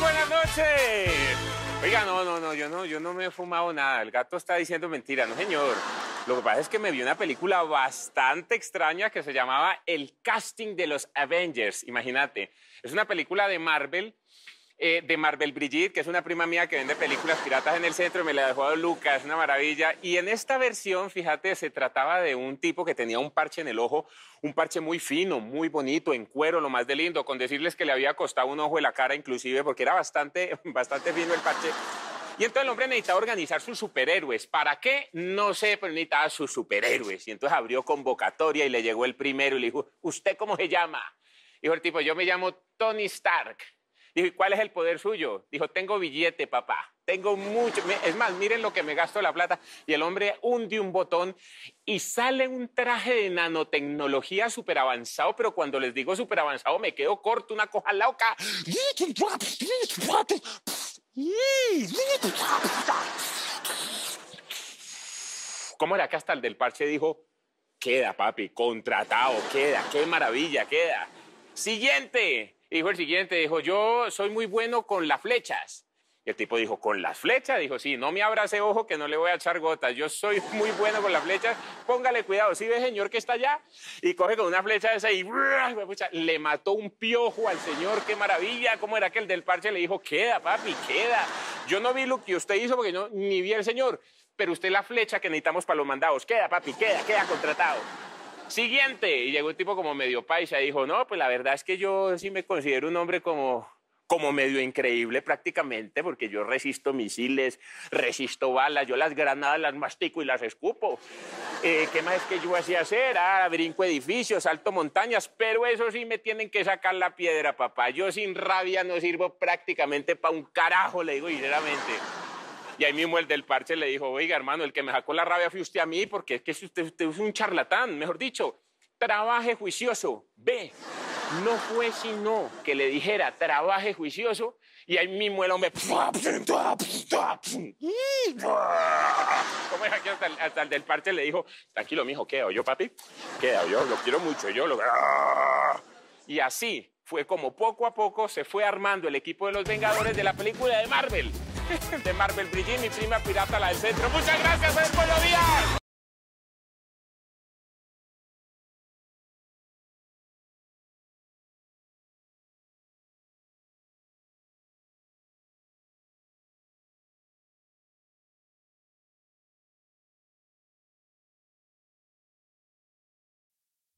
Buenas noches. Oiga, no, no, no, yo no, yo no me he fumado nada. El gato está diciendo mentira, no señor. Lo que pasa es que me vi una película bastante extraña que se llamaba El casting de los Avengers. Imagínate, es una película de Marvel eh, de Marvel Brigitte, que es una prima mía que vende películas piratas en el centro, me la dejó a Lucas, una maravilla. Y en esta versión, fíjate, se trataba de un tipo que tenía un parche en el ojo, un parche muy fino, muy bonito, en cuero, lo más de lindo, con decirles que le había costado un ojo de la cara inclusive, porque era bastante, bastante fino el parche. Y entonces el hombre necesitaba organizar sus superhéroes. ¿Para qué? No sé, pero necesitaba sus superhéroes. Y entonces abrió convocatoria y le llegó el primero y le dijo, ¿usted cómo se llama? Dijo el tipo, yo me llamo Tony Stark. Dijo, ¿y cuál es el poder suyo? Dijo, tengo billete, papá. Tengo mucho. Es más, miren lo que me gasto la plata. Y el hombre hunde un botón y sale un traje de nanotecnología súper avanzado, pero cuando les digo súper avanzado me quedo corto, una coja loca. ¿Cómo era que hasta el del parche dijo, queda, papi, contratado, queda, qué maravilla, queda? Siguiente. Dijo el siguiente, dijo, yo soy muy bueno con las flechas. Y el tipo dijo, ¿con las flechas? Dijo, sí, no me abrace ojo que no le voy a echar gotas. Yo soy muy bueno con las flechas. Póngale cuidado. ¿Sí ve, señor, que está allá? Y coge con una flecha esa y le mató un piojo al señor. ¡Qué maravilla! ¿Cómo era que el del parche le dijo, queda, papi, queda? Yo no vi lo que usted hizo porque no, ni vi al señor. Pero usted la flecha que necesitamos para los mandados. Queda, papi, queda, queda contratado. Siguiente. Y llegó un tipo como medio paisa y dijo, no, pues la verdad es que yo sí me considero un hombre como, como medio increíble prácticamente, porque yo resisto misiles, resisto balas, yo las granadas las mastico y las escupo. Eh, ¿Qué más es que yo hacía hacer? Ah, brinco edificios, salto montañas, pero eso sí me tienen que sacar la piedra, papá. Yo sin rabia no sirvo prácticamente para un carajo, le digo sinceramente. Y ahí mismo el del parche le dijo, oiga, hermano, el que me sacó la rabia fue usted a mí, porque es que usted, usted es un charlatán, mejor dicho, trabaje juicioso. Ve, no fue sino que le dijera, trabaje juicioso, y ahí mismo el hombre... ¿Cómo es que hasta el, hasta el del parche le dijo, tranquilo, mijo, queda yo, papi, queda yo, lo quiero mucho, yo lo... Y así fue como poco a poco se fue armando el equipo de los Vengadores de la película de Marvel. De Marvel Brigitte, mi prima pirata, la del centro. Muchas gracias, soy el Pollo Díaz.